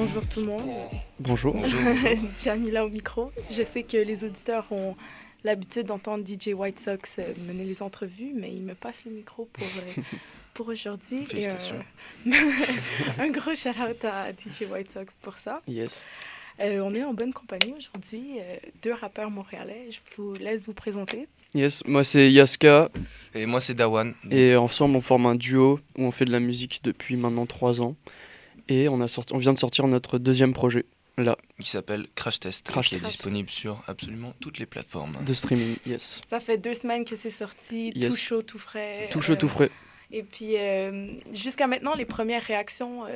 Bonjour tout le monde. Bonjour. Jamila au micro. Je sais que les auditeurs ont l'habitude d'entendre DJ White Sox euh, mener les entrevues, mais il me passe le micro pour, euh, pour aujourd'hui. Et, euh, un gros shout-out à DJ White Sox pour ça. Yes. Euh, on est en bonne compagnie aujourd'hui. deux rappeurs montréalais. Je vous laisse vous présenter. Yes, moi c'est Yaska Et moi, c'est Dawan. et ensemble on forme un duo où on fait de la musique depuis maintenant trois ans. Et on, a sorti, on vient de sortir notre deuxième projet, là, qui s'appelle Crash Test, Crash qui est Test. disponible sur absolument toutes les plateformes. de streaming. Yes. Ça fait deux semaines que c'est sorti, Yes. tout chaud, tout frais. Tout chaud, Euh, tout frais. Et puis, euh, jusqu'à maintenant, les premières réactions, euh,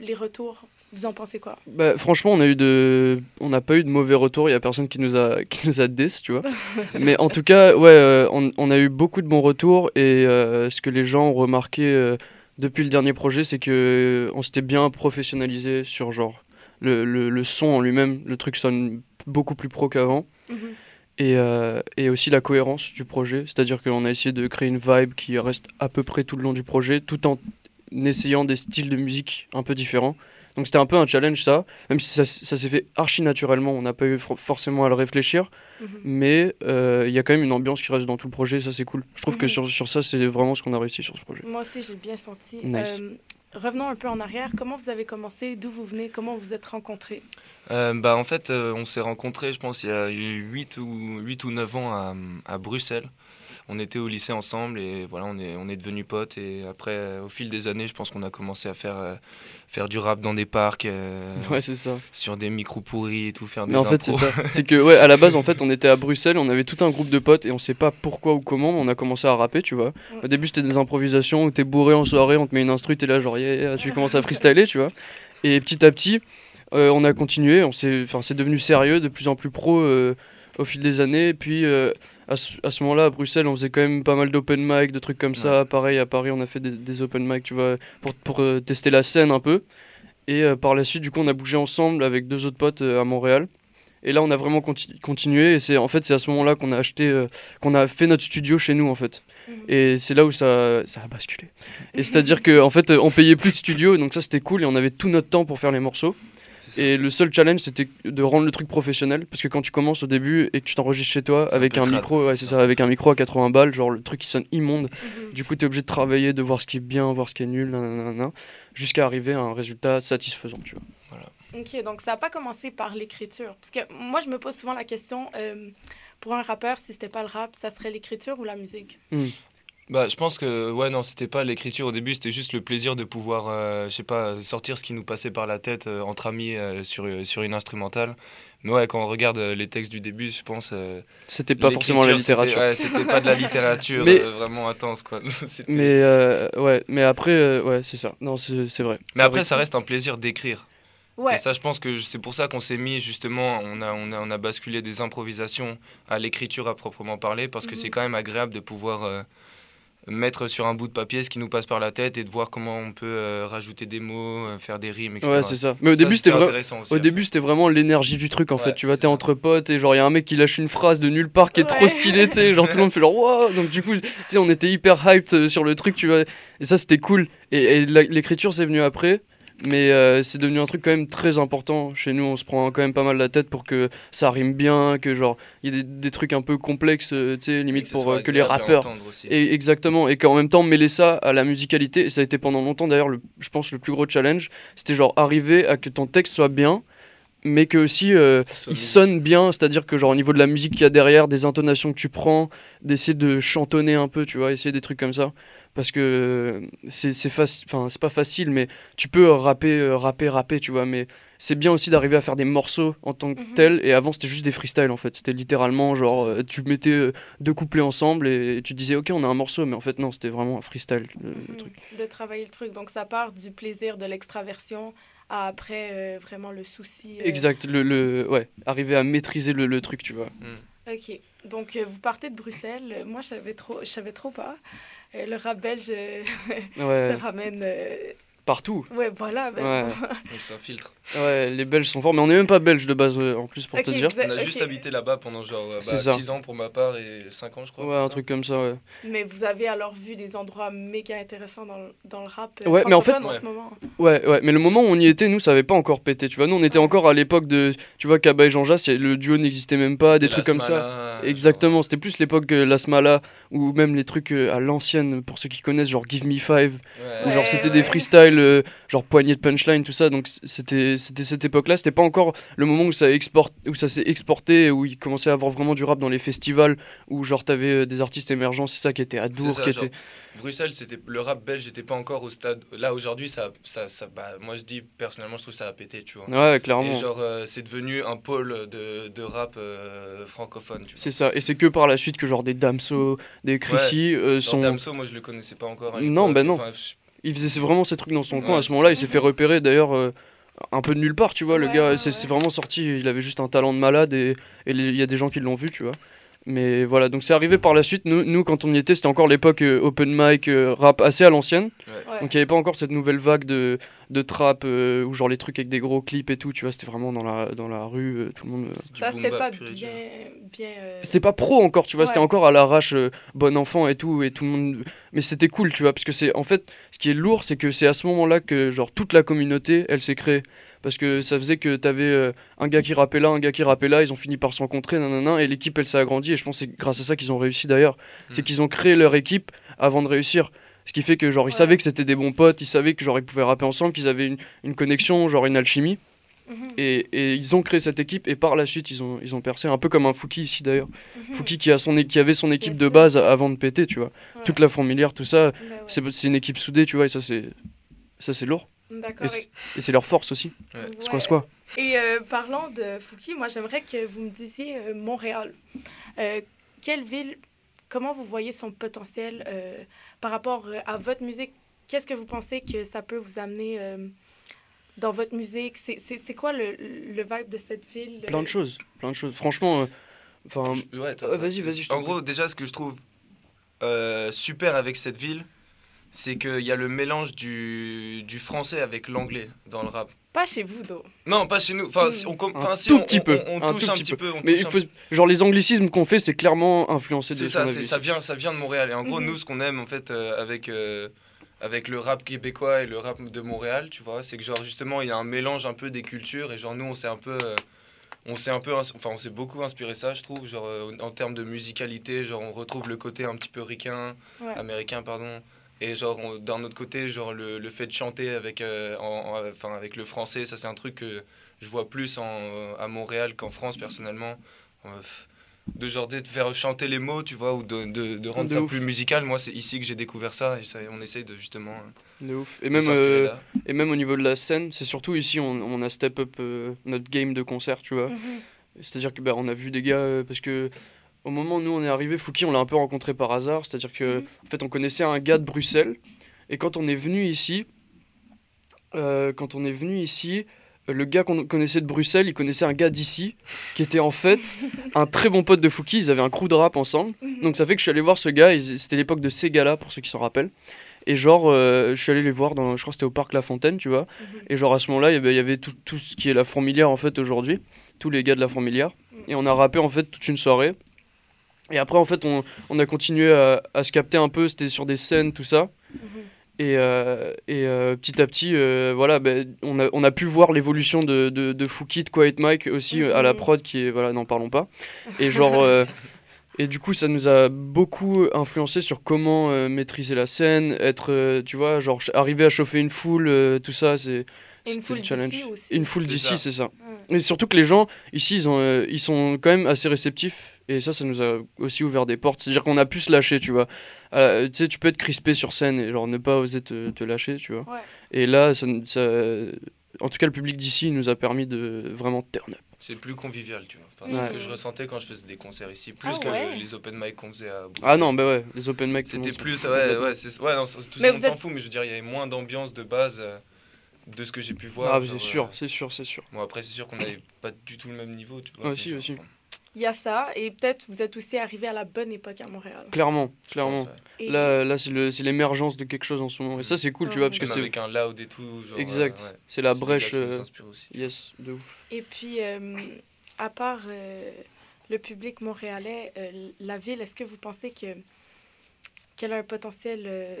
les retours, vous en pensez quoi? Bah, franchement, on a eu de, on n'a pas eu de mauvais retours. Il y a personne qui nous a, qui nous a diss, tu vois. Mais en tout cas, ouais, euh, on, on a eu beaucoup de bons retours et euh, ce que les gens ont remarqué euh, depuis le dernier projet, c'est que on s'était bien professionnalisé sur genre le, le, le son en lui-même. Le truc sonne beaucoup plus pro qu'avant. Mhm. et, euh, et aussi la cohérence du projet. C'est-à-dire qu'on a essayé de créer une vibe qui reste à peu près tout le long du projet, tout en essayant des styles de musique un peu différents. Donc c'était un peu un challenge ça, même si ça, ça s'est fait archi naturellement, on n'a pas eu for- forcément à le réfléchir, Mhm. mais euh, il y a quand même une ambiance qui reste dans tout le projet, ça c'est cool. Je trouve que Mhm. sur, sur ça c'est vraiment ce qu'on a réussi sur ce projet. Moi aussi, j'ai bien senti. Nice. Euh, revenons un peu en arrière. Comment vous avez commencé? D'où vous venez? Comment vous vous êtes rencontrés? Euh, bah, en fait, euh, on s'est rencontrés, je pense, il y a eu 8 ou, 8 ou 9 ans à, à Bruxelles. On était au lycée ensemble et voilà, on est, on est devenus potes. Et après, euh, au fil des années, je pense qu'on a commencé à faire, euh, faire du rap dans des parcs, euh, Ouais, c'est ça. sur des micros pourris et tout, faire des Mais en fait, c'est impros. ça. C'est que, ouais, à la base, en fait, on était à Bruxelles, on avait tout un groupe de potes et on sait pas pourquoi ou comment, mais on a commencé à rapper, tu vois. Au début, c'était des improvisations où t'es bourré en soirée, on te met une instru, t'es là, genre, yeah, yeah, tu commences à freestyler, tu vois. Et petit à petit, euh, on a continué, on s'est, enfin, c'est devenu sérieux, de plus en plus pro euh, au fil des années. Et puis, euh, à ce, moment-là, à Bruxelles, on faisait quand même pas mal d'open mic, de trucs comme ça. Pareil, à Paris, on a fait des, des open mic, tu vois, pour, pour euh, tester la scène un peu. Et euh, par la suite, du coup, on a bougé ensemble avec deux autres potes à Montréal. Et là, on a vraiment conti- continué. Et c'est en fait, c'est à ce moment-là qu'on a acheté, qu'on a fait notre studio chez nous, en fait. Mhm. Et c'est là où ça, ça a basculé. Et c'est-à-dire que en fait, on payait plus de studio, donc ça c'était cool. Et on avait tout notre temps pour faire les morceaux. Et le seul challenge, c'était de rendre le truc professionnel. Parce que quand tu commences au début et que tu t'enregistres chez toi avec un crade. micro, ouais, c'est ça, avec un micro à 80 balles, genre le truc qui sonne immonde. Mhm. Du coup, tu es obligé de travailler, de voir ce qui est bien, voir ce qui est nul, jusqu'à arriver à un résultat satisfaisant, tu vois. OK, donc ça n'a pas commencé par l'écriture. Parce que moi, je me pose souvent la question, euh, pour un rappeur, si c'était pas le rap, ça serait l'écriture ou la musique? Bah, je pense que ouais non c'était pas l'écriture au début c'était juste le plaisir de pouvoir euh, je sais pas sortir ce qui nous passait par la tête euh, entre amis euh, sur sur une instrumentale mais ouais quand on regarde les textes du début je pense euh, C'était pas forcément la littérature. c'était- ouais, pas de la littérature Mais- euh, vraiment intense quoi Mais euh, ouais, mais après, euh, ouais, c'est ça. Non, c'est c'est vrai. mais après vrai. ça reste un plaisir d'écrire Ouais. et ça je pense que c'est pour ça qu'on s'est mis justement on a, on a on a basculé des improvisations à l'écriture à proprement parler parce que Mhm. c'est quand même agréable de pouvoir euh, mettre sur un bout de papier ce qui nous passe par la tête et de voir comment on peut euh, rajouter des mots, euh, faire des rimes, etc. Ouais, c'est ça. Mais au Ça, début, c'était Au début, c'était vraiment l'énergie du truc en Ouais, fait. Tu vois, t'es entre potes et genre, il y a un mec qui lâche une phrase de nulle part qui est trop stylée, tu sais. Genre, tout le monde fait genre, waouh! Donc, du coup, tu sais, on était hyper hyped euh, sur le truc, tu vois. Et ça, c'était cool. Et, l'écriture, c'est venu après. Mais euh, c'est devenu un truc quand même très important. Chez nous, on se prend quand même pas mal la tête pour que ça rime bien, que genre, il y a des, des trucs un peu complexes, euh, tu sais, limite ce pour euh, que les rappeurs. aussi. Et exactement, et qu'en même temps mêler ça à la musicalité, et ça a été pendant longtemps d'ailleurs, le- je pense, le plus gros challenge, c'était genre arriver à que ton texte soit bien, mais que aussi euh, il sonne bien, c'est-à-dire que genre au niveau de la musique qu'il y a derrière, des intonations que tu prends, d'essayer de chantonner un peu, tu vois, essayer des trucs comme ça, parce que euh, c'est c'est faci- enfin c'est pas facile, mais tu peux euh, rapper, euh, rapper, rapper, tu vois, mais c'est bien aussi d'arriver à faire des morceaux en tant que Mhm. tel, et avant c'était juste des freestyles en fait, c'était littéralement genre tu mettais deux couplets ensemble et tu disais ok on a un morceau, mais en fait non c'était vraiment un freestyle le, le Mhm. truc. De travailler le truc. Donc, ça part du plaisir de l'extraversion à après euh, vraiment le souci. euh, Exact, le, le ouais, arriver à maîtriser le, le truc, tu vois. OK. Donc, euh, vous partez de Bruxelles. Moi, je savais trop, je savais trop pas. Le rap belge Ouais. ça ramène euh, partout. Ouais, voilà. ben, Ouais. On s'infiltre. Ouais, les Belges sont forts, mais on n'est même pas belges de base euh, en plus pour te dire. On a juste habité là-bas pendant genre euh, C'est ça. 6 ans pour ma part et 5 ans, je crois. Ouais, un truc comme ça, ouais. Mais vous avez alors vu des endroits méga intéressants dans, le- dans le rap euh, Ouais, mais en fait- en Ouais. ce moment. Ouais, ouais, mais le moment où on y était, nous, ça avait pas encore pété, tu vois. Nous, on était Ouais. encore à l'époque de, tu vois, Kaba et Jean Jass, le duo n'existait même pas, des trucs comme ça. Exactement, c'était plus l'époque de l'Asmala, ou même les trucs euh, à l'ancienne, pour ceux qui connaissent, genre Give Me Five, ouais. où genre c'était ouais. des freestyles, euh, genre poignée de punchline, tout ça, donc c'était c'était cette époque-là, c'était pas encore le moment où ça, où ça s'est exporté, où il commençait à avoir vraiment du rap dans les festivals, où genre t'avais euh, des artistes émergents, c'est ça qui était à Dour, ça, qui genre, était... Bruxelles, c'était le rap belge n'était pas encore au stade. Là aujourd'hui, ça, ça, ça, bah, moi je dis personnellement, je trouve ça a pété, tu vois. Ouais, Et clairement. genre, euh, c'est devenu un pôle de, de rap euh, francophone, tu vois. C'est ça, et c'est que par la suite que genre des Damso, des Chrissy Genre sont... Damso, moi je le connaissais pas encore. Non, bah non. Enfin, Il faisait vraiment ces trucs dans son Ouais, coin à ce moment-là. Il s'est fait repérer d'ailleurs euh, un peu de nulle part, tu vois. Le gars, ouais, c'est vraiment sorti. Il avait juste un talent de malade et il y a des gens qui l'ont vu, tu vois. Mais voilà, donc c'est arrivé par la suite. Nous, nous quand on y était, c'était encore l'époque euh, open mic, euh, rap assez à l'ancienne. Ouais. Donc il n'y avait pas encore cette nouvelle vague de, de trap euh, ou genre les trucs avec des gros clips et tout, tu vois. C'était vraiment dans la, dans la rue, euh, tout le monde. euh, Ça, c'était pas bien. bien euh, C'était pas pro encore, tu vois, c'était encore à l'arrache, euh, bon enfant et tout, et tout le monde. Mais c'était cool, tu vois, parce que c'est. En fait, ce qui est lourd, c'est que c'est à ce moment-là que, genre, toute la communauté, elle s'est créée. Parce que ça faisait que t'avais euh, un gars qui rappait là, un gars qui rappait là, ils ont fini par se rencontrer, nanana, et l'équipe, elle s'est agrandie, et je pense que c'est grâce à ça qu'ils ont réussi d'ailleurs. C'est Mm. qu'ils ont créé leur équipe avant de réussir. Ce qui fait que, genre, ils Ouais. savaient que c'était des bons potes, ils savaient que, genre, ils pouvaient rapper ensemble, qu'ils avaient une, une connexion, genre, une alchimie. mhm, Et, et ils ont créé cette équipe, et par la suite, ils ont, ils ont percé, un peu comme un Fouki ici d'ailleurs. mhm. Fouki qui, a son, é- qui avait son équipe de sûr. base avant de péter, tu vois. Ouais. Toute la fourmilière, tout ça, ouais. c'est c'est une équipe soudée, tu vois, et ça c'est ça c'est lourd. D'accord. Et c'est leur force aussi. Ouais. C'est quoi, c'est quoi Et euh, parlant de Fouki, moi j'aimerais que vous me disiez euh, Montréal. Euh, quelle ville, comment vous voyez son potentiel euh, par rapport à votre musique? Qu'est-ce que vous pensez que ça peut vous amener euh, dans votre musique? C'est- C'est c'est quoi le, le vibe de cette ville? Plein de choses, plein de choses. Franchement, euh, enfin, Ouais, vas-y, vas-y, En gros, déjà, ce que je trouve euh, super avec cette ville, c'est qu'il y a le mélange du, du français avec l'anglais dans le rap. Pas chez vous, Do. Non, pas chez nous. Enfin, si on, Un si tout on- petit on- peu, On, un touche tout un petit peu. on mais il faut, genre les anglicismes qu'on fait, c'est clairement influencé de C'est ça, ça vient, ça vient de Montréal. Et en gros, Mhm. nous, ce qu'on aime en fait euh, avec euh, avec le rap québécois et le rap de Montréal, tu vois, c'est que genre justement, il y a un mélange un peu des cultures et genre nous, on s'est un peu euh, on s'est un peu enfin on s'est beaucoup inspiré ça je trouve genre en termes de musicalité genre on retrouve le côté un petit peu ricain Ouais. américain pardon et genre on- d'un autre côté genre le, le fait de chanter avec euh, en- en- enfin avec le français ça c'est un truc que je vois plus en, à Montréal qu'en France personnellement Euh, de genre de faire chanter les mots tu vois ou de, de, de rendre De ça ouf. plus musical moi c'est ici que j'ai découvert ça et ça, on essaye de justement euh, De ouf. Et de même, euh, et même au niveau de la scène, c'est surtout ici, on, on a step up euh, notre game de concert, tu vois. Mhm. C'est-à-dire que bah, on a vu des gars euh, parce que au moment où nous on est arrivé, Fouki on l'a un peu rencontré par hasard. C'est-à-dire que Mhm. en fait on connaissait un gars de Bruxelles et quand on est venu ici, euh, quand on est venu ici, le gars qu'on connaissait de Bruxelles, il connaissait un gars d'ici qui était en fait un très bon pote de Fouki. Ils avaient un crew de rap ensemble. Mhm. Donc ça fait que je suis allé voir ce gars. C'était l'époque de ces gars-là pour ceux qui s'en rappellent. Et genre, euh, je suis allé les voir dans, je crois que c'était au parc La Fontaine, tu vois. Mhm. Et genre à ce moment-là, il y avait- il y avait tout, tout ce qui est la fourmilière en fait aujourd'hui, tous les gars de la fourmilière. Et on a rappé en fait toute une soirée. Et après en fait on, on a continué à, à se capter un peu, c'était sur des scènes, tout ça. Mhm. Et, euh, et euh, petit à petit, euh, voilà, ben, on, a, on a pu voir l'évolution de, de, de Fouki, de Quiet Mike aussi à la Mhm. prod qui est, voilà, n'en parlons pas. Et genre... euh, et du coup, ça nous a beaucoup influencé sur comment euh, maîtriser la scène, être, euh, tu vois, genre arriver à chauffer une foule, euh, tout ça, c'est une foule le challenge. aussi. Une foule C'est d'ici, ça. c'est ça. Et surtout que les gens ici, ils, ont, euh, ils sont quand même assez réceptifs. Et ça, ça nous a aussi ouvert des portes. C'est-à-dire qu'on a pu se lâcher, tu vois. Euh, tu sais, tu peux être crispé sur scène et genre ne pas oser te, te lâcher, tu vois. Ouais. Et là, ça, ça- en tout cas, le public d'ici nous a permis de vraiment turn up. c'est plus convivial tu vois Enfin, c'est ce que je ressentais quand je faisais des concerts ici plus Ah que ouais. les open mic qu'on faisait à Bruxelles. Ah non, bah ouais, les open mic. C'était plus, ouais, ouais, c'est, ouais, non, c'est- tout Mais le monde vous s'en êtes- fout, mais je veux dire, il y avait moins d'ambiance de base euh, de ce que j'ai pu voir. Ah, genre, c'est sûr, euh, c'est sûr, c'est sûr. Bon, après, c'est sûr qu'on n'avait pas du tout le même niveau, tu vois. Ouais, mais si, genre, aussi. enfin, il y a ça. Et peut-être vous êtes aussi arrivé à la bonne époque à Montréal. Clairement, clairement. pense, ouais. Et- Là, là c'est le- c'est l'émergence de quelque chose en ce moment. Et ça, c'est cool, tu vois, parce que c'est. avec un loud et tout. Genre, Exact. euh, ouais. C'est la brèche. euh, aussi. Yes, de ouf. Et puis, euh, à part euh, le public montréalais, euh, la ville, est-ce que vous pensez que qu'elle a un potentiel euh,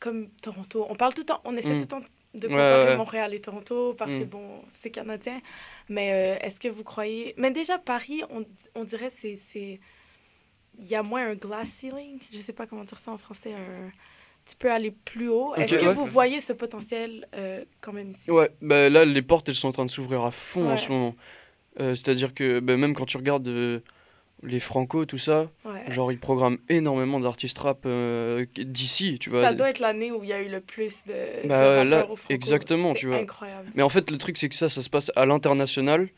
comme Toronto? On parle tout le temps, on essaie Mm. tout le temps de comparer ouais. Montréal et Toronto parce que Mm. bon, c'est canadien. Mais euh, est-ce que vous croyez Mais déjà Paris, on, on dirait c'est c'est il y a moins un glass ceiling. Je sais pas comment dire ça en français. Un... Tu peux aller plus haut. Est-ce que ouais. vous voyez ce potentiel euh, quand même ici? Ouais, bah là, les portes, elles sont en train de s'ouvrir à fond en ce moment. Euh, C'est-à-dire que bah, même quand tu regardes les Franco, tout ça, Ouais. genre ils programment énormément d'artistes rap euh, d'ici, tu vois. Ça doit être l'année où il y a eu le plus de, Bah, de là, rappeurs au Franco. exactement, tu vois. incroyable. Mais en fait, le truc, c'est que ça, ça se passe à l'international.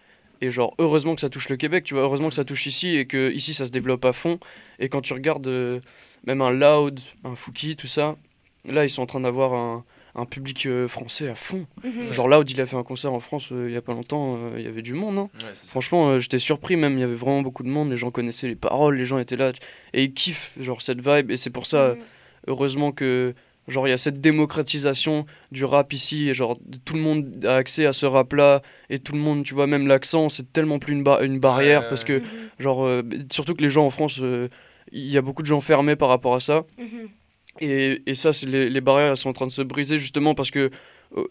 Et genre, heureusement que ça touche le Québec, tu vois. Heureusement que ça touche ici et que ici, ça se développe à fond. Et quand tu regardes euh, même un Loud, un Fouki, tout ça, là, ils sont en train d'avoir un, un public euh, français à fond. Mhm. Genre, Loud, il a fait un concert en France euh, il y a pas longtemps. euh, Il y avait du monde, hein. Ouais. Franchement, euh, j'étais surpris même. Il y avait vraiment beaucoup de monde. Les gens connaissaient les paroles, les gens étaient là. Et ils kiffent, genre, cette vibe. Et c'est pour ça, Mhm. heureusement que genre il y a cette démocratisation du rap ici et genre tout le monde a accès à ce rap là et tout le monde tu vois même l'accent c'est tellement plus une, ba- une barrière Ouais, parce ouais. que genre euh, surtout que les gens en France euh, il y a beaucoup de gens fermés par rapport à ça Mhm. Et, et ça c'est les, les barrières elles sont en train de se briser justement parce que euh,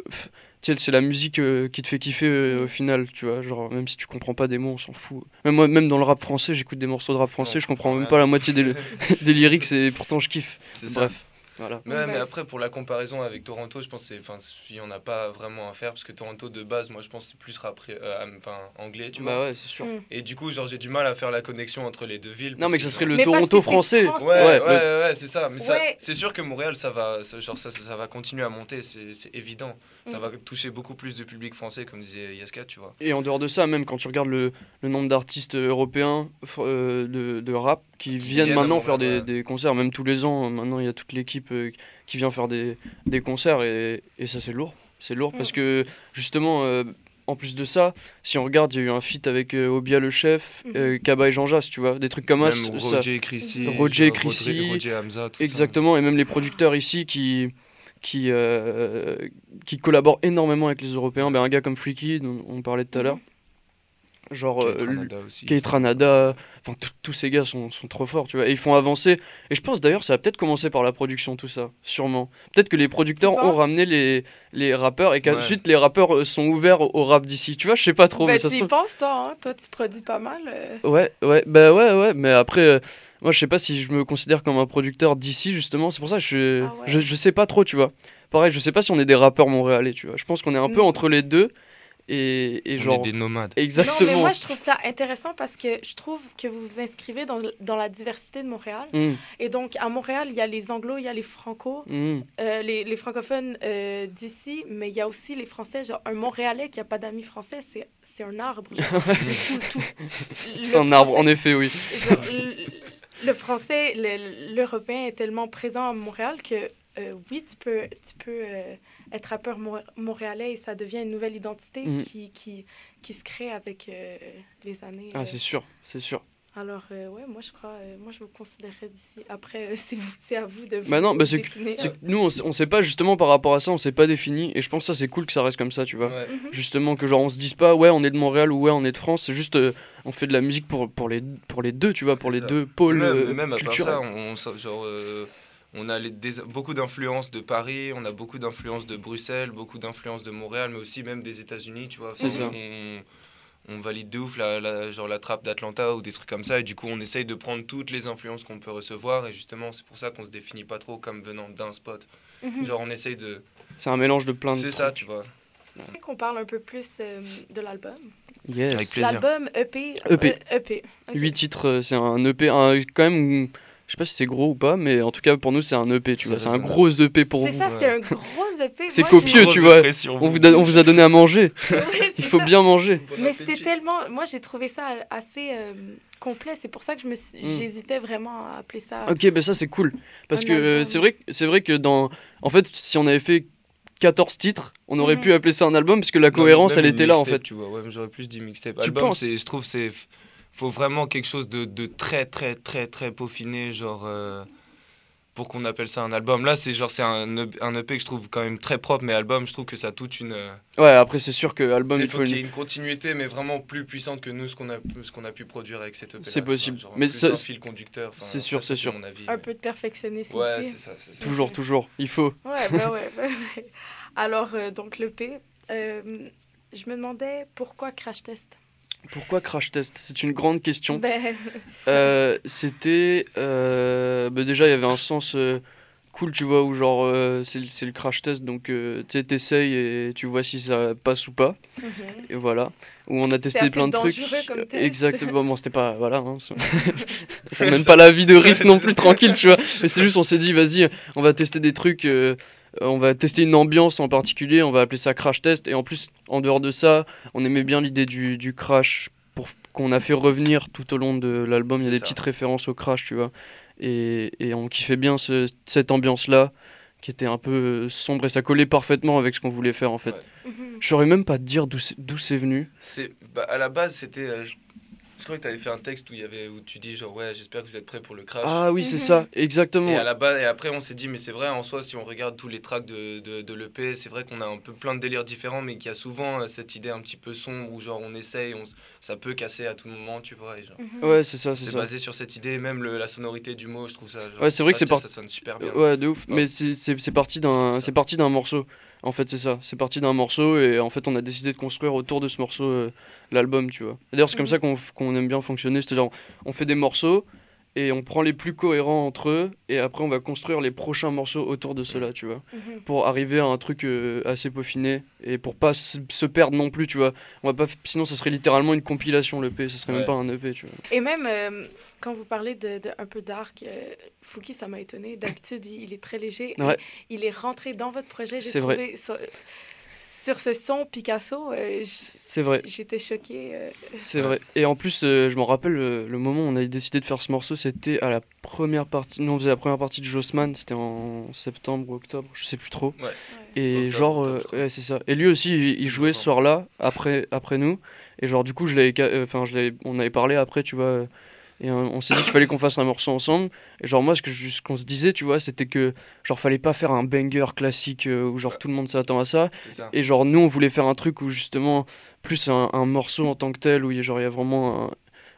c'est la musique euh, qui te fait kiffer euh, au final tu vois. Genre même si tu comprends pas des mots on s'en fout. Même moi même dans le rap français j'écoute des morceaux de rap français On je comprends comprend même pas la moitié des, des lyrics et pourtant je kiffe. Ça. Voilà Mais, ouais, mais Ouais. après, pour la comparaison avec Toronto, je pense que c'est- enfin, il n'y en a pas vraiment à faire parce que Toronto, de base, moi, je pense que c'est plus rap, euh, enfin, anglais, tu vois. bah ouais c'est sûr Mm. Et du coup, genre, j'ai du mal à faire la connexion entre les deux villes. Non, mais que ça serait le Mais Toronto français. français. Ouais, Ouais, ouais, le- ouais, ouais, c'est ça. Mais ça, Ouais. c'est sûr que Montréal, ça va, ça, genre, ça, ça, ça va continuer à monter, c'est c'est évident. Ça Mm. va toucher beaucoup plus de public français, comme disait Yaska, tu vois. Et en dehors de ça, même quand tu regardes le, le nombre d'artistes européens euh, de, de rap qui, Qui viennent maintenant faire des, des concerts, même tous les ans, maintenant il y a toute l'équipe euh, qui vient faire des, des concerts et, et ça c'est lourd. C'est lourd parce Mm. que justement, euh, en plus de ça, si on regarde, il y a eu un feat avec euh, Obia le chef, Mhm. euh, Kaba et Jean Jass, tu vois, des trucs comme Même ça. ça- Roger Chrissy. Roger genre, Chrissy, Roger Hamza, tout ça. Exactement, et même les producteurs ici qui, qui, euh, qui collaborent énormément avec les Européens. Ben, un gars comme Freaky, dont on parlait tout à l'heure. Genre, Kate euh, Ranada enfin tous ces gars sont, sont trop forts, tu vois, et ils font avancer. Et je pense d'ailleurs, ça va peut-être commencer par la production, tout ça, sûrement. Peut-être que les producteurs ont ramené les, les rappeurs et Ouais. qu'ensuite les rappeurs euh, sont ouverts au, rap d'ici. Tu vois, je sais pas trop, Ben, mais tu y trouve- penses, toi, hein? Toi, tu produis pas mal. euh. Ouais, ouais, bah ouais, ouais, mais après, euh, moi je sais pas si je me considère comme un producteur d'ici justement, c'est pour ça que je, Ah ouais. je, je sais pas trop, tu vois. Pareil, je sais pas si on est des rappeurs montréalais, tu vois. Je pense qu'on est un peu Mm. entre les deux et, et On genre. est des nomades. Exactement. Non, mais moi, je trouve ça intéressant parce que je trouve que vous vous inscrivez dans, dans la diversité de Montréal. Mm, Et donc, à Montréal, il y a les anglo, il y a les franco, mm. euh, les, les francophones euh, d'ici, mais il y a aussi les français. Genre, un Montréalais qui a pas d'amis français, c'est c'est un arbre. C'est un arbre, en effet, oui. Genre, le, le français, le- l'européen est tellement présent à Montréal que euh, oui, tu peux, tu peux euh, être rappeur mo- montréalais et ça devient une nouvelle identité Mhm. qui, qui, qui se crée avec euh, les années. Ah, euh. c'est sûr, c'est sûr. Alors, euh, ouais, moi je crois, euh, moi je vous considérerais d'ici. Après, euh, c'est à vous de vous Bah non, bah c'est que- nous, on, on sait pas justement par rapport à ça, on s'est pas défini et je pense que ça c'est cool que ça reste comme ça, tu vois. Ouais. Mhm. Justement, que genre on se dise pas, ouais, on est de Montréal ou ouais, on est de France, c'est juste, euh, on fait de la musique pour, pour, les, pour les deux, tu vois, pour les ça. deux pôles même, euh, même à part ça, on, on- genre, euh, on a les- des- beaucoup d'influences de Paris, on a beaucoup d'influences de Bruxelles, beaucoup d'influences de Montréal, mais aussi même des États-Unis, tu vois. C'est ça. On, on valide de ouf la, la- genre la trappe d'Atlanta ou des trucs comme ça, et du coup on essaye de prendre toutes les influences qu'on peut recevoir, et justement c'est pour ça qu'on se définit pas trop comme venant d'un spot. Mhm. Genre on essaye de... C'est un mélange de plein de C'est ça, tu vois. Qu'on parle un peu plus euh, de l'album. Yes. Avec plaisir. L'album EP. EP. euh, EP. 8 titres, euh, c'est un EP, un, quand même, sais pas si c'est gros ou pas, mais en tout cas pour nous c'est un EP, tu C'est vois, c'est un gros EP pour C'est vous. ça, ouais. c'est un gros EP. C'est copieux, tu vois. On vous, donne- on vous a donné à manger, il c'est faut ça. bien manger. Mais c'était tellement. Moi, j'ai trouvé ça assez euh, complet. C'est pour ça que je me suis- Mm. j'hésitais vraiment à appeler ça. Ok, ben ça c'est cool. Parce Un que euh, c'est vrai, que- c'est vrai que dans. En fait, si on avait fait 14 titres, on aurait Mhm. pu appeler ça un album, parce que la cohérence elle était là en fait. Tu vois, ouais, j'aurais plus dit mixtape. Tu Album, penses c'est, je trouve, c'est. Faut vraiment quelque chose de, de très, très, très, très peaufiné, genre. euh, pour qu'on appelle ça un album. Là, c'est genre, c'est un, EP un EP que je trouve quand même très propre, mais album, je trouve que ça a toute une. euh, Ouais, après, c'est sûr que album, il il faut faut qu'il y ait une- continuité, mais vraiment plus puissante que nous, ce qu'on a, ce qu'on a pu produire avec cet EP. C'est possible. mais Mais un fil conducteur. c'est sûr, c'est sûr. mon avis. Un peu de perfectionnisme Ouais, aussi. c'est ça, c'est ça. Toujours, toujours. Il faut. Ouais, bah ouais, bah ouais. Alors, euh, donc, le P, euh, je me demandais pourquoi Crash Test? Pourquoi Crash Test? C'est une grande question. Ben, Euh, C'était. euh, bah déjà, il y avait un sens euh, cool, tu vois, où genre, euh, c'est le- crash test, donc euh, tu sais, t'essayes et tu vois si ça passe ou pas. mhm. Et voilà. Où on a testé plein de trucs. dangereux comme test. Exactement. Bon, c'était pas. Voilà. Hein, on mène pas la vie de risque non plus tranquille, tu vois. Mais c'est juste, on s'est dit, vas-y, on va tester des trucs. Euh, on va tester une ambiance en particulier, on va appeler ça crash test. Et en plus, en dehors de ça, on aimait bien l'idée du, du crash pour qu'on a fait revenir tout au long de l'album. Il y a des ça. petites références au crash, tu vois. Et, et on kiffait bien ce- cette ambiance-là, qui était un peu sombre et ça collait parfaitement avec ce qu'on voulait faire en fait. Ouais. Mhm. Je saurais même pas te dire d'où c'est- d'où c'est venu. C'est, bah, à la base, c'était. euh, je, crois que tu avais fait un texte où, il y avait, où tu dis, genre, ouais, j'espère que vous êtes prêts pour le crash. Ah oui, c'est Mhm. ça, exactement. Et, à la base, et après, on s'est dit, mais c'est vrai, en soi, si on regarde tous les tracks de, de, de l'EP, c'est vrai qu'on a un peu plein de délires différents, mais qu'il y a souvent euh, cette idée un petit peu sombre où, genre, on essaye, on, ça peut casser à tout moment, tu vois. Et, genre, Mhm. Ouais, c'est ça, c'est basé sur cette idée, même le- la sonorité du mot, je trouve ça. genre, Ouais, c'est vrai que c'est Crash par- Test, Ça sonne super bien. Ouais, de ouf. Ouais. Mais parti c'est parti d'un morceau. En fait, c'est ça. C'est parti d'un morceau et en fait, on a décidé de construire autour de ce morceau euh, l'album, tu vois. D'ailleurs, c'est comme Mhm. ça qu'on qu'on aime bien fonctionner. C'est-à-dire, on fait des morceaux et on prend les plus cohérents entre eux et après, on va construire les prochains morceaux autour de ceux-là, tu vois. Mhm. Pour arriver à un truc euh, assez peaufiné et pour pas se, perdre non plus, tu vois. On va pas, sinon, ça serait littéralement une compilation, l'EP. Ça serait même pas un EP, tu vois. Et même euh, quand vous parlez de, de un peu dark, euh, Fouki, ça m'a étonné. D'habitude, il, il est très léger. Ouais. Il est rentré dans votre projet. J'ai C'est vrai. Sur, ce son Picasso, euh, j- C'est vrai. j'étais choquée. euh. C'est vrai. Et en plus, euh, je me rappelle le, le moment où on a décidé de faire ce morceau, c'était à la première partie. Nous, on faisait la première partie de Jossman, c'était en septembre ou octobre, je sais plus trop. Ouais. Et Octobre, genre, octobre, euh, ouais, c'est ça. Et lui aussi, il, il jouait ce soir-là, après, après nous. Et genre, du coup, je l'avais, euh, enfin, je l'avais, on avait parlé après, tu vois. Et on, on s'est dit qu'il fallait qu'on fasse un morceau ensemble. Et genre, moi, ce que ce qu'on se disait, tu vois, c'était que, genre, fallait pas faire un banger classique euh, où, genre, tout le monde s'attend à ça. Et genre, nous, on voulait faire un truc où justement, plus un, un morceau en tant que tel, où il y a, genre, il y a vraiment un-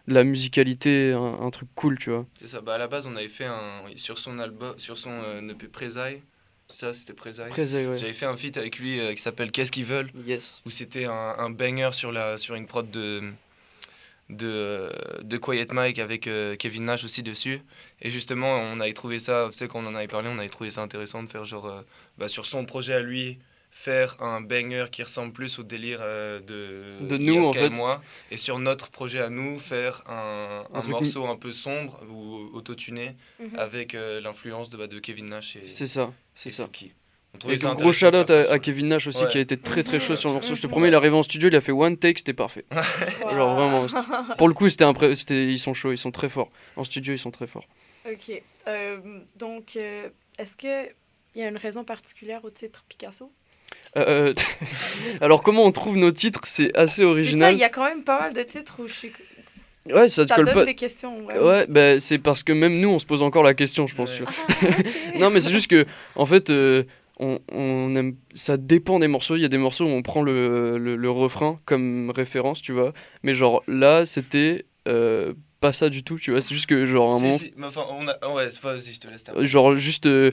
de la musicalité, un, un truc cool, tu vois. C'est ça. Bah, à la base, on avait fait un. Sur son album, sur son euh, EP Présailles, ça, c'était Présailles. Après, ça, ouais. J'avais fait un feat avec lui euh, qui s'appelle Qu'est-ce qu'ils veulent Yes. où c'était un, un banger sur, la, sur une prod de, de, de Quiet Mike avec euh, Kevin Nash aussi dessus. Et justement, on avait trouvé ça, tu sais, quand on en avait parlé, on avait trouvé ça intéressant de faire genre, euh, bah, sur son projet à lui, faire un banger qui ressemble plus au délire euh, de, De nous, en Yaska et fait. moi. Et sur notre projet à nous, faire un, Un morceau un peu sombre ou autotuné Mhm. avec euh, l'influence de, bah, de Kevin Nash et, C'est ça, c'est ça. Fouki. On trouvait Et ça un gros faire à, Kevin Nash aussi Ouais. qui a été très très chaud sur le morceau. Je te promets, il est arrivé en studio, il a fait one take, c'était parfait. Genre vraiment, pour le coup, c'était ils sont chauds, ils sont très forts. En studio, ils sont très forts. Ok. Euh, donc, euh, est-ce qu'il y a une raison particulière au titre Picasso? Euh, alors comment on trouve nos titres, c'est assez original. il y a quand même pas mal de titres où je suis. Ouais, ça te Ça colle donne pas. des questions. Ouais. Ouais, bah, c'est parce que même nous, on se pose encore la question, je pense. Ouais. tu vois. Ah, non, mais c'est juste que, en fait, euh, on, on aime, ça dépend des morceaux. Il y a des morceaux où on prend le, le, refrain comme référence, tu vois. Mais genre là, c'était euh, pas ça du tout, tu vois. C'est juste que, genre, un Si, moment. si, mais enfin, on a... ouais, c'est pas- vas-y, je te laisse terminer. Genre juste euh,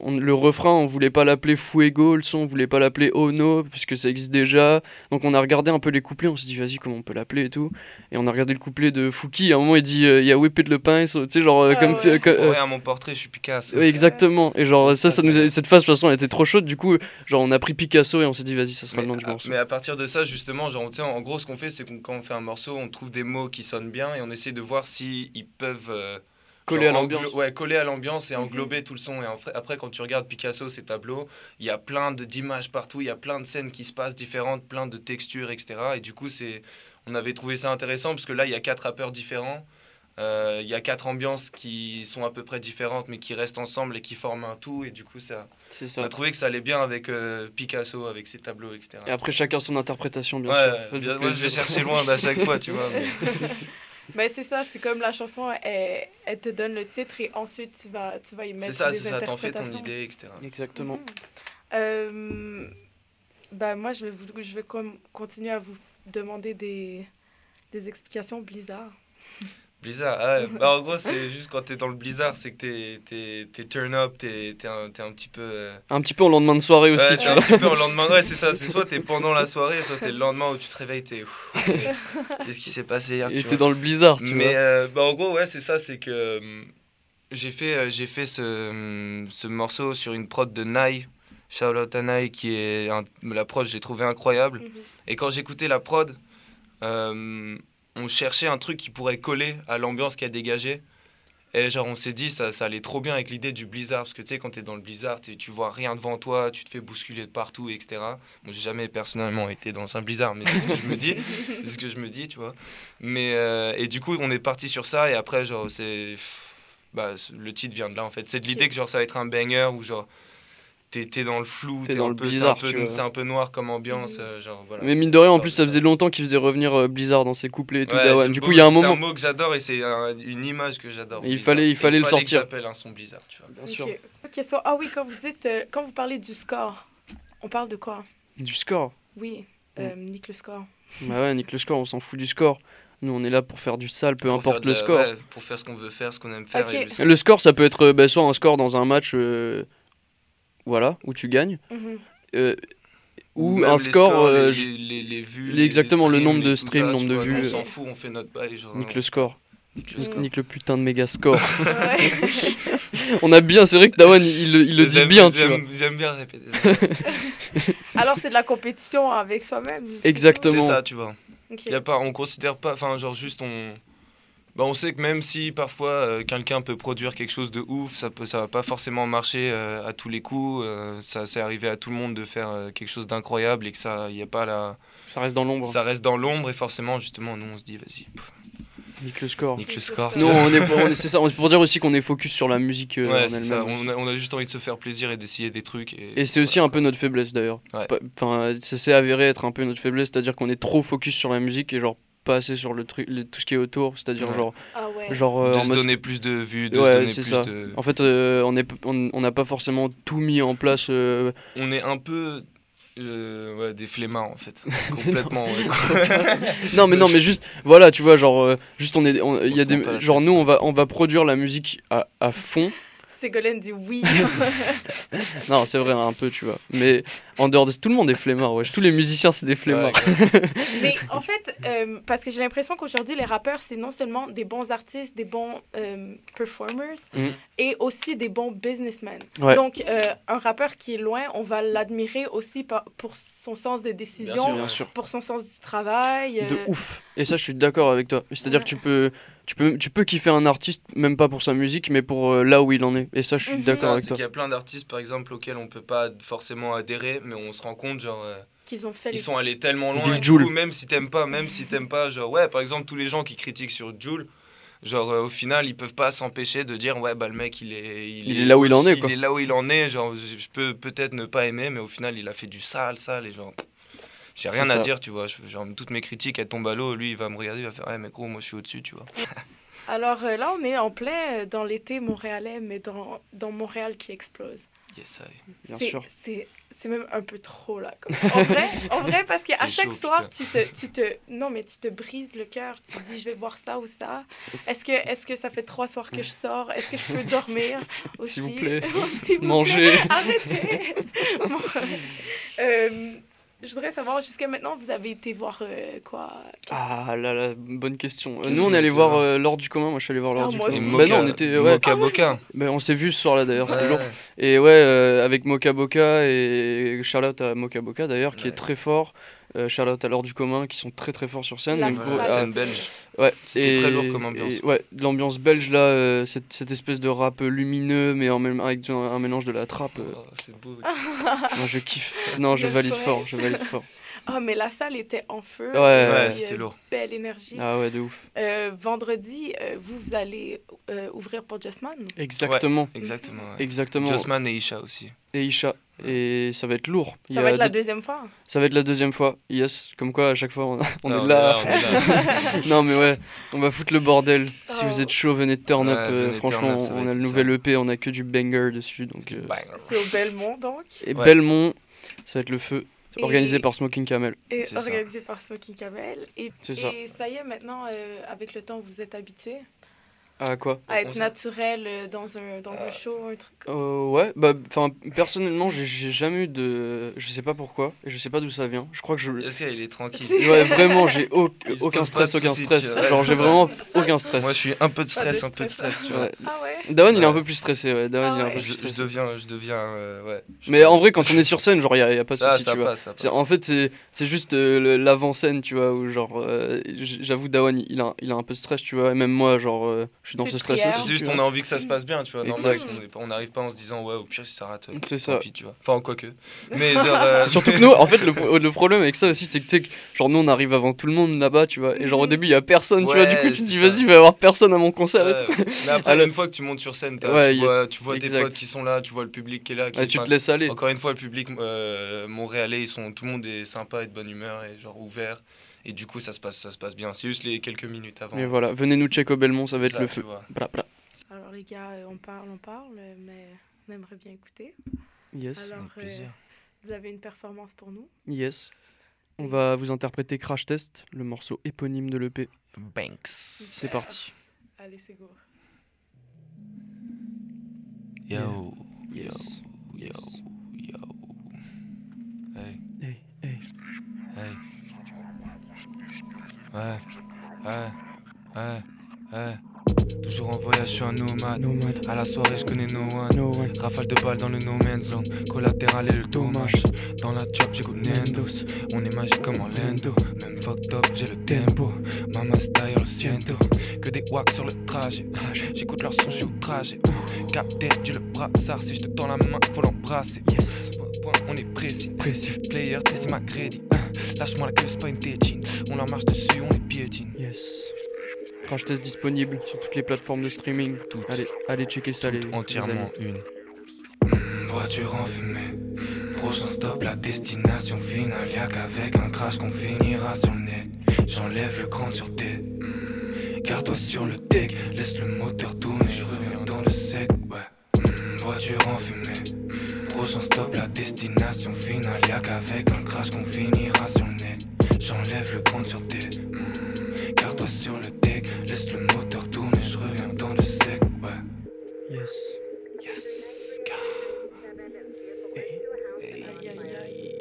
on- le refrain on voulait pas l'appeler Fuego le son on voulait pas l'appeler Oh No puisque ça existe déjà donc on a regardé un peu les couplets on s'est dit vas-y comment on peut l'appeler et tout et on a regardé le couplet de Fouki à un moment il dit euh, il y a whippé de le pain tu sais genre euh, Ah comme ouais. à mon portrait, je suis Picasso. ouais, exactement et genre ça ça, nous a- cette phase de toute façon elle était trop chaude du coup genre on a pris Picasso et on s'est dit vas-y ça sera mais, le nom du morceau mais à partir de ça, justement, genre, tu sais, en gros, ce qu'on fait, c'est qu'on quand on fait un morceau, on trouve des mots qui sonnent bien et on essaie de voir si ils peuvent euh, Coller à l'ambiance. Ouais, coller à l'ambiance et Mhm. englober tout le son. Et après, quand tu regardes Picasso, ses tableaux, il y a plein de- d'images partout, il y a plein de scènes qui se passent différentes, plein de textures, etc. Et du coup, c'est, on avait trouvé ça intéressant parce que là, il y a quatre rappeurs différents. euh, Il y a quatre ambiances qui sont à peu près différentes mais qui restent ensemble et qui forment un tout et du coup ça, on a trouvé que ça allait bien avec euh, Picasso avec ses tableaux etc et après chacun son interprétation bien ouais, sûr Faites-vous bien- moi je vais chercher loin à chaque fois tu vois mais- Ben, c'est ça, c'est comme la chanson, elle, elle te donne le titre et ensuite tu vas, tu vas y mettre C'est ça, c'est ça, t'en fais ton idée, etc. Exactement. Mhm. Euh, ben, moi, je vais, vous, je vais com- continuer à vous demander des, des explications Blizzard. Blizzard, ah ouais. bah, en gros, c'est juste quand t'es dans le blizzard, c'est que t'es, t'es, t'es turn up, t'es, t'es, un, t'es un petit peu. euh, Un petit peu en lendemain de soirée aussi, ouais, tu t'es un vois. petit peu en lendemain. Ouais, c'est ça, c'est soit t'es pendant la soirée, soit t'es le lendemain où tu te réveilles, t'es. Qu'est-ce qui s'est passé hier Et tu t'es vois. dans le blizzard, tu Mais vois. euh, bah, en gros, ouais, c'est ça, c'est que euh, j'ai fait, euh, j'ai fait ce, ce morceau sur une prod de Nai. Shout out à Nai, qui est. un- la prod, j'ai trouvé incroyable. Mhm. Et quand j'écoutais la prod, euh, on cherchait un truc qui pourrait coller à l'ambiance qui a dégagé. Et genre, on s'est dit, ça, ça allait trop bien avec l'idée du blizzard. Parce que tu sais, quand t'es dans le blizzard, tu vois rien devant toi, tu te fais bousculer de partout, etc. Bon, j'ai jamais personnellement été dans un blizzard, mais c'est ce que je me dis. C'est ce que je me dis, tu vois. Mais, euh, et du coup, on est parti sur ça. Et après, genre, c'est. Bah, le titre vient de là, en fait. C'est de l'idée que genre, ça va être un banger ou genre. T'es dans le flou, T'es dans le peu, c'est blizzard, un peu, tu vois. c'est un peu noir comme ambiance, euh, genre voilà. Mais mine de rien, en plus, ça faisait longtemps qu'il faisait revenir euh, Blizzard dans ses couplets et tout, Ouais, Dawan. j'aime Du coup, il y a un C'est un moment. mot que j'adore et c'est un- une image que j'adore. Et il fallait- il fallait le que sortir. j'appelle un son Blizzard, tu vois. Bien sûr. Ah oui, quand vous dites, euh, quand vous parlez du score, on parle de quoi? Du score? Oui, euh, nique le score. Bah ouais, nique le score, on s'en fout du score. Nous, on est là pour faire du sale, peu Pour importe le la- score. ouais, pour faire ce qu'on veut faire, ce qu'on aime faire. Et le- Le score, ça peut être bah, soit un score dans un match, euh, voilà, où tu gagnes, euh, ou même un les score, scores, euh, les, je- les, les- les vues, exactement, les le nombre streams, de streams, ça, nombre de vois, vues, On euh, s'en fout, on fait notre bail. Genre, nique le score. nique le Mm. score. Nique le putain de méga score. On a bien, c'est vrai que Dawan, il, le- il le dit J'aime- bien, tu vois. j'aime- bien répéter ça. Alors, c'est de la compétition avec soi-même. Exactement. C'est ça, tu vois. Ok. Y a pas, on considère pas, enfin genre juste on, bah on sait que même si parfois euh, quelqu'un peut produire quelque chose de ouf, ça peut, ça va pas forcément marcher euh, à tous les coups. euh, ça c'est arrivé à tout le monde de faire euh, quelque chose d'incroyable et que ça, y a pas la, Ça reste dans l'ombre. ça reste dans l'ombre et forcément justement nous on se dit vas-y, Nique le score. nique le score. Non, on est, on est- c'est ça, on- pour dire aussi qu'on est focus sur la musique euh, en c'est ça. elle-même. On a, on a juste envie de se faire plaisir et d'essayer des trucs. Et, Et c'est aussi un peu notre faiblesse d'ailleurs. Ouais. Enfin, ça s'est avéré être un peu notre faiblesse, c'est-à-dire qu'on est trop focus sur la musique et genre pas assez sur le truc, le- tout ce qui est autour, c'est-à-dire Ouais. genre, Ah ouais. genre euh, de en se mode- donner plus de vues, de Ouais, se donner c'est plus ça. de. En fait, euh, on est, on on n'a pas forcément tout mis en place. euh, On est un peu euh, ouais, des flemmards en fait, complètement. ouais. Non, mais non, mais juste, voilà, tu vois, genre, euh, juste on est, on- il y a des, genre nous, on va, on va produire la musique à, à fond. Ségolène dit oui. Non, c'est vrai, un peu, tu vois. Mais en dehors de tout le monde est flemmard, wesh. Tous les musiciens, c'est des flemmards. Ouais, Mais en fait, euh, parce que j'ai l'impression qu'aujourd'hui, les rappeurs, c'est non seulement des bons artistes, des bons euh, performers, Mhm. et aussi des bons businessmen. Ouais. Donc, euh, un rappeur qui est loin, on va l'admirer aussi pour son sens des décisions, sûr, Bien sûr. pour son sens du travail. De ouf. Et ça, je suis d'accord avec toi. C'est-à-dire Ouais. que tu peux, tu peux, tu peux kiffer un artiste, même pas pour sa musique, mais pour euh, là où il en est. Et ça, je suis Mhm. D'accord avec c'est toi. qu'il y a plein d'artistes par exemple auxquels on peut pas forcément adhérer, mais on se rend compte genre euh, qu'ils ont fait ils sont allés tellement loin. Et coup, même si t'aimes pas, même si t'aimes pas, genre ouais, par exemple tous les gens qui critiquent sur Joule, genre euh, au final ils peuvent pas s'empêcher de dire ouais bah le mec il est Il est là où il en est, quoi. Il est là où il en est, genre je je peux peut-être ne pas aimer, mais au final il a fait du sale, sale et genre. J'ai rien à ça. dire, tu vois. je- Genre, toutes mes critiques, elles tombent à l'eau. Lui, il va me regarder, il va faire Ouais, mais gros, moi, je suis au-dessus, tu vois. Alors euh, là, on est en plein euh, dans l'été montréalais, mais dans, dans Montréal qui explose. Yes, I. Bien C'est- sûr. C'est c'est même un peu trop là. comme- En vrai, en vrai parce qu'à chaque chaud, soir, tu te, tu te, non mais tu te brises le cœur. Tu te dis, je vais voir ça ou ça. Est-ce que, est-ce que ça fait trois soirs que je sors? Est-ce que je peux dormir S'il vous plaît. Vous Manger. plaît, Arrêtez. Bon, euh, je voudrais savoir jusqu'à maintenant, vous avez été voir euh, quoi? Ah là là, bonne question. Euh, nous, on est allé voir euh, l'ordre du commun. Moi, je suis allé voir l'ordre Ah, du moi commun. aussi. Bah non, on était, ouais. Mocha Boca. Bah, on s'est vu ce soir-là d'ailleurs, c'était lourd. Et ouais, euh, avec Moka Boka et Charlotte à Moka Boka d'ailleurs, qui Ouais. est très fort. Euh, Charlotte à l'ordre du commun, qui sont très très forts sur scène. La gros, Ouais, ah, scène belge. Ouais, C'était très lourd comme ambiance. et ouais, l'ambiance belge là, euh, cette, cette espèce de rap lumineux, mais en même avec un, un mélange de la trappe. euh, Oh, c'est beau. je kiffe. Non, je valide vrai. fort, je valide fort. Ah, mais la salle était en feu. Ouais, Ouais, euh, c'était lourd. Belle énergie. Ah ouais, de ouf. Euh, vendredi, euh, vous, vous allez euh, ouvrir pour Justman. Exactement, Exactement. ouais. exactement. Jossman et Isha aussi. Et Isha. Et ça va être lourd. Il y Ça va a être la deux- deuxième fois. ça va être la deuxième fois. Yes, comme quoi à chaque fois on, on Non, est là. on est là. non mais ouais, on va foutre le bordel. Si Oh. vous êtes chaud, venez de turn Ouais, up. euh, venez franchement, up, ça va on a être le ça. nouvel EP, on a que du banger dessus. Donc, euh, Banger. C'est au Belmont, donc. Et Ouais. Belmont, ça va être le feu. Et- Organisé par Smoking Camel. Et C'est ça. organisé par Smoking Camel. Et, C'est ça. et ça y est, maintenant, euh, avec le temps, vous êtes habitué Ah quoi? À être concert. naturel euh, dans un, dans un Ah, show, un truc. Euh, ouais, bah, enfin, personnellement, j'ai- jamais eu de. Je sais pas pourquoi, et je sais pas d'où ça vient. Je crois que je. Est-ce qu'il est tranquille? Ouais, vraiment, j'ai au- Il aucun stress, aucun soucis, stress. Genre, j'ai vraiment aucun stress. Moi, je suis un peu de stress, de un peu de stress, tu Ouais. vois. Ah ouais? Dawan, il est un peu plus stressé, ouais. Dawan, Ah il est un ouais. peu Je, plus je stressé. deviens, je deviens, euh, ouais. Je- Mais en vrai, quand on est sur scène, genre, y a, y a pas de souci, ça tu vois. passe, passe. En fait, c'est c'est juste euh, l'avant-scène, tu vois, où genre, euh, j'avoue, Dawan, il a, il a un peu de stress, tu vois, et même moi, genre, euh, je suis dans ce stress aussi. C'est juste, on a envie que ça se passe bien, tu vois. Normal, Exact. on n'arrive pas en se disant, ouais, au pire, si ça rate, euh, C'est ça. pis, tu vois. Enfin, quoi que. Mais genre. euh, Surtout que nous, en fait, le, le problème avec ça aussi, c'est que, tu sais, que, genre, nous, on arrive avant tout le monde là-bas, tu vois, et genre, au Mhm. début, il y a personne, tu vois, du coup, tu te dis, vas-y, il va y avoir personne à mon concert et Ouais, tout. Mais après, Alors- une fois que tu montes sur scène, Ouais, tu vois, tu vois des potes qui sont là, tu vois le public qui est là. qui tu te laisses aller. Encore une fois, le public euh, montréalais, ils sont, tout le monde est sympa et de bonne humeur et genre ouvert. Et du coup, ça se passe, ça se passe bien. C'est juste les quelques minutes avant. Mais voilà, venez nous check au Belmont, ça va être le feu. Bla, bla. Alors les gars, euh, on parle, on parle, mais on aimerait bien écouter. Yes, Alors, Avec euh, plaisir. vous avez une performance pour nous yes. On va vous interpréter Crash Test, le morceau éponyme de l'EP. Banks. C'est parti. Allez, c'est go. Yo, Yes. yo, Yes. yo. Hey, Hey, hey. hey. Ouais, ouais, ouais, ouais. Toujours en voyage, je suis un nomade. Nomade, À la soirée, je connais no one. no one. Rafale de balles dans le no man's land. Collatéral et le dommage. Dans la job, j'écoute Nendos. On est magique comme Orlando. Même fucked up, j'ai le tempo. Mama style, lo siento. Que des wacks sur le trajet. J'écoute leur son, je suis outragé. Captain, j'ai le brassard. Si je te tends la main, faut l'embrasser. Yes. Point, point, on est précis. Précis. Player, t'es ma crédit. Lâche-moi la queue, c'est pas une tétine. On leur marche dessus, on les piétine. Yes. Crash Test disponible sur toutes les plateformes de streaming. Toutes. Allez, allez checker ça les entièrement amis. une. Hmm, Voiture enfumée, prochain stop, la destination finale. Y'a qu'avec un crash qu'on finira sur le nez. J'enlève le crâne sur tes. Hmm, Garde-toi sur le deck, laisse le moteur tourner. Je reviens dans le sec, ouais. Hmm, Voiture enfumée, prochain stop, la destination finale. Y'a qu'avec un crash qu'on finira sur le nez. J'enlève le crâne sur tes. Hmm, Garde-toi sur le laisse le moteur tourner. Je reviens dans le sec, ouais. Yes. Yes, aïe.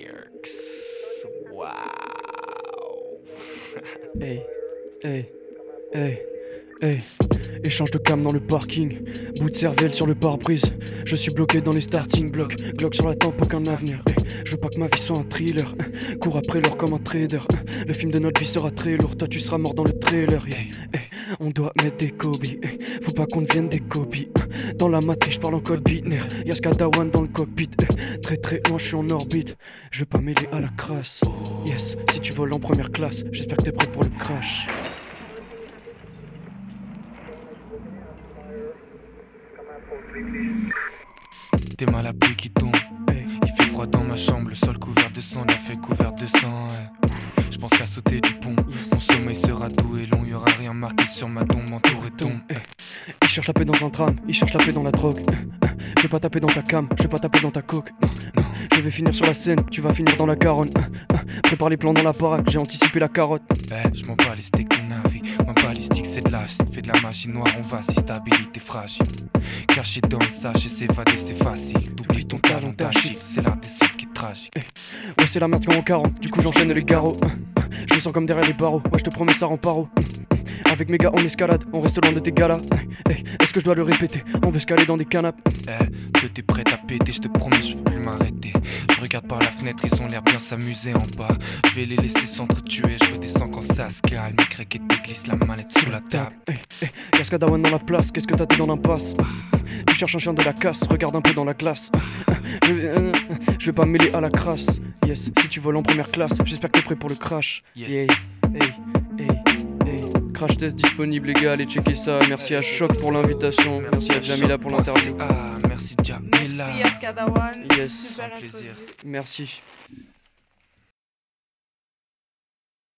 Yerks. Wow. Hey, hey, hey, hey. Échange de cam dans le parking. Bout de cervelle sur le pare-brise. Je suis bloqué dans les starting blocks. Glock sur la tempe, aucun avenir. Hey, je veux pas que ma vie soit un thriller. Cours après l'or comme un trader. Le film de notre vie sera très lourd. Toi, tu seras mort dans le trailer. On doit mettre des copies. Faut pas qu'on devienne des copies. Dans la matrice, je parle en code binaire. Y'a Skadawan dans le cockpit. Très très loin, je suis en orbite. Je veux pas mêler à la crasse. Yes, si tu voles en première classe, j'espère que t'es prêt pour le crash. T'es mal à pluie qui tombe. Il fait froid dans ma chambre, le sol couvert de sang, la fait couvert de sang. Je pense qu'à sauter du pont. Mon sommeil sera doux et long, y aura rien marqué sur ma tombe, entouré tombe. Hey. Il cherche la paix dans un drame, il cherche la paix dans la drogue. Je vais pas taper dans ta cam, je vais pas taper dans ta coque. Je vais finir sur la scène, tu vas finir dans la Garonne. Prépare les plans dans la baraque, j'ai anticipé la carotte. Eh, je m'en bats les steaks, ton avis. Ma balistique, c'est de l'âge. Fait de la magie noire, on va si stabilité fragile. Caché dans le sachet, s'évader, c'est facile. T'oublies ton talent, ta shit. C'est des sauts qui est tragique. Ouais, c'est la merde comme en 40, du coup j'enchaîne les garrots. Je me sens comme derrière les barreaux, ouais, je te promets ça rend paro. Avec mes gars, on escalade, on reste loin de tes galas. Hey, Est-ce que je dois le répéter? On veut se caler dans des canapes. Eh, t'es prête à péter, je te promets, je peux plus m'arrêter. Je regarde par la fenêtre, ils ont l'air bien s'amuser en bas. Je vais les laisser s'entretuer, je redescends quand ça se calme. Craque et te glisse la manette sous la table. Hey, hey, y'a Skadawan dans la place, qu'est-ce que t'as dit dans l'impasse? Tu cherches un chien de la casse, regarde un peu dans la glace. Je vais, euh, je vais pas me mêler à la crasse. Yes, si tu voles en première classe, j'espère que t'es prêt pour le crash. Yes. Yeah. Hey, hey, hey. Crash test disponible les gars, allez checker ça. Merci à Choc pour l'invitation, merci à Jamila pour l'interview. Ah, merci Askadawan. Yes. Merci.